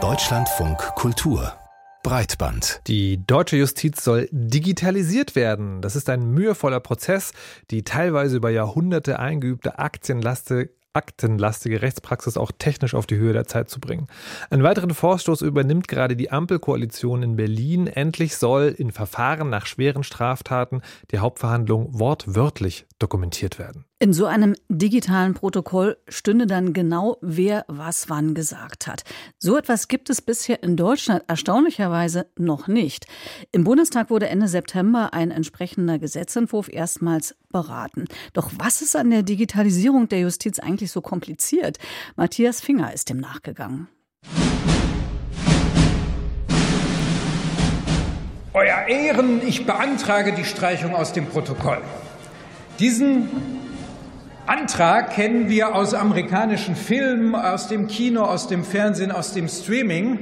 Deutschlandfunk Kultur Breitband. Die deutsche Justiz soll digitalisiert werden. Das ist ein mühevoller Prozess, die teilweise über Jahrhunderte eingeübte Aktienlaste aktenlastige Rechtspraxis auch technisch auf die Höhe der Zeit zu bringen. Einen weiteren Vorstoß übernimmt gerade die Ampelkoalition in Berlin. Endlich soll in Verfahren nach schweren Straftaten die Hauptverhandlung wortwörtlich dokumentiert werden. In so einem digitalen Protokoll stünde dann genau, wer was wann gesagt hat. So etwas gibt es bisher in Deutschland erstaunlicherweise noch nicht. Im Bundestag wurde Ende September ein entsprechender Gesetzentwurf erstmals beraten. Doch was ist an der Digitalisierung der Justiz eigentlich so kompliziert? Matthias Finger ist dem nachgegangen. Euer Ehren, ich beantrage die Streichung aus dem Protokoll. Diesen Antrag kennen wir aus amerikanischen Filmen, aus dem Kino, aus dem Fernsehen, aus dem Streaming.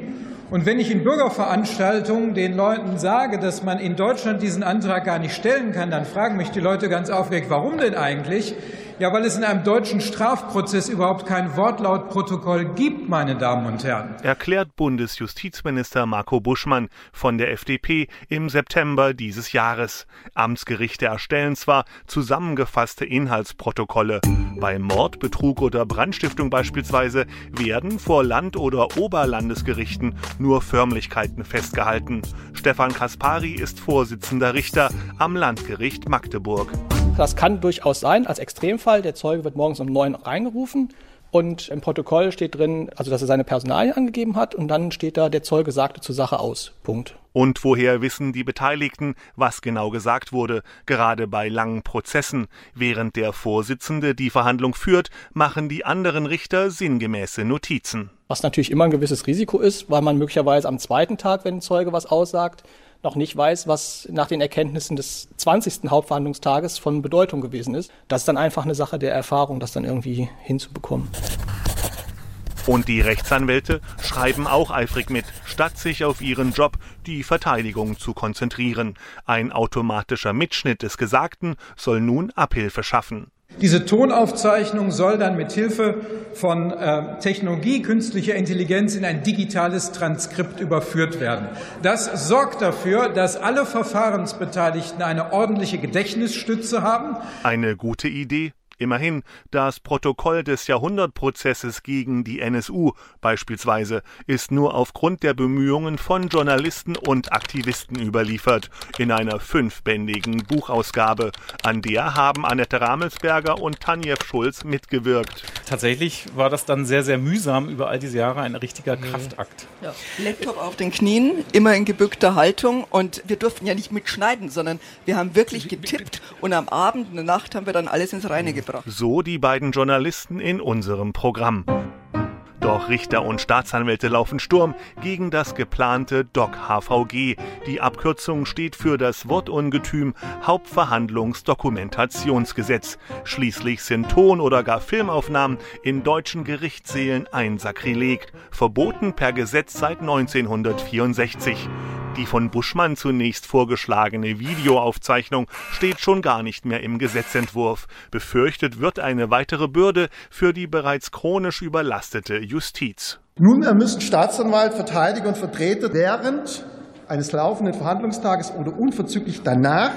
Und wenn ich in Bürgerveranstaltungen den Leuten sage, dass man in Deutschland diesen Antrag gar nicht stellen kann, dann fragen mich die Leute ganz aufgeregt, warum denn eigentlich? Ja, weil es in einem deutschen Strafprozess überhaupt kein Wortlautprotokoll gibt, meine Damen und Herren. Erklärt Bundesjustizminister Marco Buschmann von der FDP im September dieses Jahres. Amtsgerichte erstellen zwar zusammengefasste Inhaltsprotokolle. Bei Mord, Betrug oder Brandstiftung beispielsweise werden vor Land- oder Oberlandesgerichten nur Förmlichkeiten festgehalten. Stefan Kaspari ist Vorsitzender Richter am Landgericht Magdeburg. Das kann durchaus sein, als Extremfall. Der Zeuge wird morgens um neun reingerufen und im Protokoll steht drin, also dass er seine Personalien angegeben hat und dann steht da, der Zeuge sagte zur Sache aus. Punkt. Und woher wissen die Beteiligten, was genau gesagt wurde? Gerade bei langen Prozessen. Während der Vorsitzende die Verhandlung führt, machen die anderen Richter sinngemäße Notizen. Was natürlich immer ein gewisses Risiko ist, weil man möglicherweise am zweiten Tag, wenn ein Zeuge was aussagt, noch nicht weiß, was nach den Erkenntnissen des 20. Hauptverhandlungstages von Bedeutung gewesen ist. Das ist dann einfach eine Sache der Erfahrung, das dann irgendwie hinzubekommen. Und die Rechtsanwälte schreiben auch eifrig mit, statt sich auf ihren Job, die Verteidigung zu konzentrieren. Ein automatischer Mitschnitt des Gesagten soll nun Abhilfe schaffen. Diese Tonaufzeichnung soll dann mit Hilfe von äh, Technologie, künstlicher Intelligenz in ein digitales Transkript überführt werden. Das sorgt dafür, dass alle Verfahrensbeteiligten eine ordentliche Gedächtnisstütze haben. Eine gute Idee, Immerhin, das Protokoll des Jahrhundertprozesses gegen die NSU beispielsweise ist nur aufgrund der Bemühungen von Journalisten und Aktivisten überliefert, in einer fünfbändigen Buchausgabe. An der haben Annette Ramelsberger und Tanjev Schulz mitgewirkt. Tatsächlich war das dann sehr, sehr mühsam über all diese Jahre ein richtiger Kraftakt. Ja. Laptop auf den Knien, immer in gebückter Haltung und wir durften ja nicht mitschneiden, sondern wir haben wirklich getippt und am Abend, in der Nacht haben wir dann alles ins Reine gebracht So die beiden Journalisten in unserem Programm. Doch Richter und Staatsanwälte laufen Sturm gegen das geplante DOC-HVG. Die Abkürzung steht für das Wortungetüm Hauptverhandlungsdokumentationsgesetz. Schließlich sind Ton- oder gar Filmaufnahmen in deutschen Gerichtssälen ein Sakrileg, verboten per Gesetz seit 1964. Die von Buschmann zunächst vorgeschlagene Videoaufzeichnung steht schon gar nicht mehr im Gesetzentwurf. Befürchtet wird eine weitere Bürde für die bereits chronisch überlastete Justiz. Nunmehr müssen Staatsanwalt, Verteidiger und Vertreter während eines laufenden Verhandlungstages oder unverzüglich danach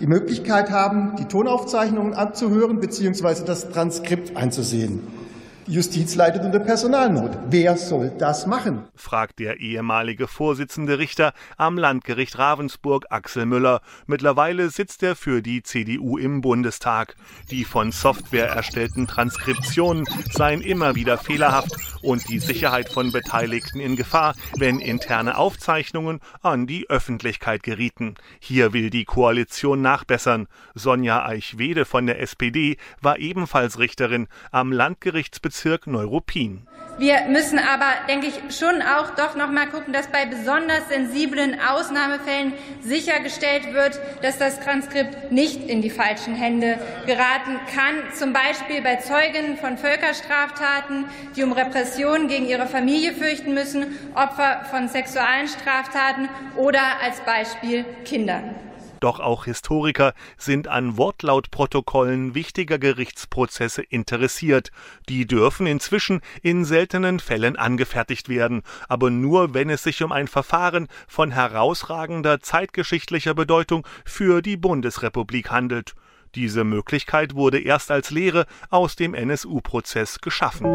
die Möglichkeit haben, die Tonaufzeichnungen anzuhören bzw. das Transkript einzusehen. Justiz leidet unter Personalnot. Wer soll das machen? fragt der ehemalige Vorsitzende Richter am Landgericht Ravensburg Axel Müller. Mittlerweile sitzt er für die CDU im Bundestag. Die von Software erstellten Transkriptionen seien immer wieder fehlerhaft und die Sicherheit von Beteiligten in Gefahr, wenn interne Aufzeichnungen an die Öffentlichkeit gerieten. Hier will die Koalition nachbessern. Sonja Eichwede von der SPD war ebenfalls Richterin am Landgerichtsbezirk Bezirk Neuruppin. Wir müssen aber, denke ich, schon auch doch noch mal gucken, dass bei besonders sensiblen Ausnahmefällen sichergestellt wird, dass das Transkript nicht in die falschen Hände geraten kann. Zum Beispiel bei Zeuginnen von Völkerstraftaten, die um Repressionen gegen ihre Familie fürchten müssen, Opfer von sexuellen Straftaten oder als Beispiel Kindern. Doch auch Historiker sind an Wortlautprotokollen wichtiger Gerichtsprozesse interessiert. Die dürfen inzwischen in seltenen Fällen angefertigt werden, aber nur wenn es sich um ein Verfahren von herausragender zeitgeschichtlicher Bedeutung für die Bundesrepublik handelt. Diese Möglichkeit wurde erst als Lehre aus dem NSU-Prozess geschaffen.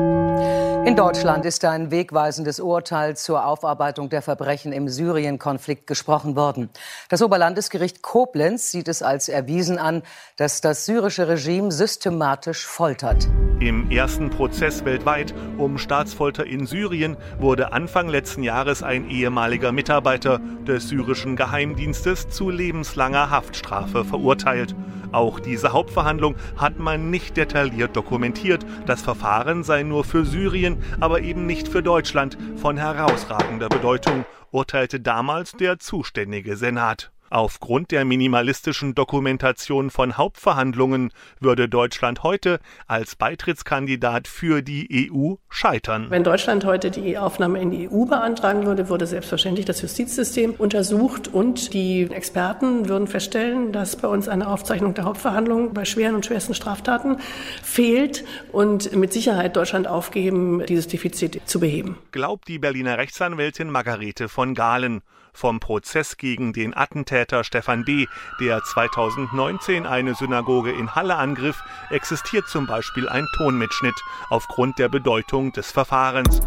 In Deutschland ist ein wegweisendes Urteil zur Aufarbeitung der Verbrechen im Syrien-Konflikt gesprochen worden. Das Oberlandesgericht Koblenz sieht es als erwiesen an, dass das syrische Regime systematisch foltert. Im ersten Prozess weltweit um Staatsfolter in Syrien wurde Anfang letzten Jahres ein ehemaliger Mitarbeiter des syrischen Geheimdienstes zu lebenslanger Haftstrafe verurteilt. Auch diese Hauptverhandlung hat man nicht detailliert dokumentiert. Das Verfahren sei nur für Syrien, aber eben nicht für Deutschland von herausragender Bedeutung, urteilte damals der zuständige Senat. Aufgrund der minimalistischen Dokumentation von Hauptverhandlungen würde Deutschland heute als Beitrittskandidat für die EU scheitern. Wenn Deutschland heute die Aufnahme in die EU beantragen würde, würde selbstverständlich das Justizsystem untersucht und die Experten würden feststellen, dass bei uns eine Aufzeichnung der Hauptverhandlungen bei schweren und schwersten Straftaten fehlt und mit Sicherheit Deutschland aufgeben, dieses Defizit zu beheben. Glaubt die Berliner Rechtsanwältin Margarete von Gahlen vom Prozess gegen den Attentäter Stefan B., der 2019 eine Synagoge in Halle angriff, existiert zum Beispiel ein Tonmitschnitt aufgrund der Bedeutung des Verfahrens.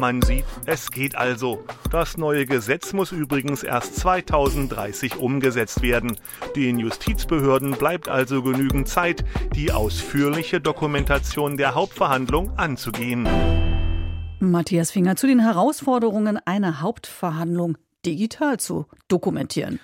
Man sieht, es geht also. Das neue Gesetz muss übrigens erst 2030 umgesetzt werden. Den Justizbehörden bleibt also genügend Zeit, die ausführliche Dokumentation der Hauptverhandlung anzugehen. Matthias Finger zu den Herausforderungen einer Hauptverhandlung digital zu dokumentieren.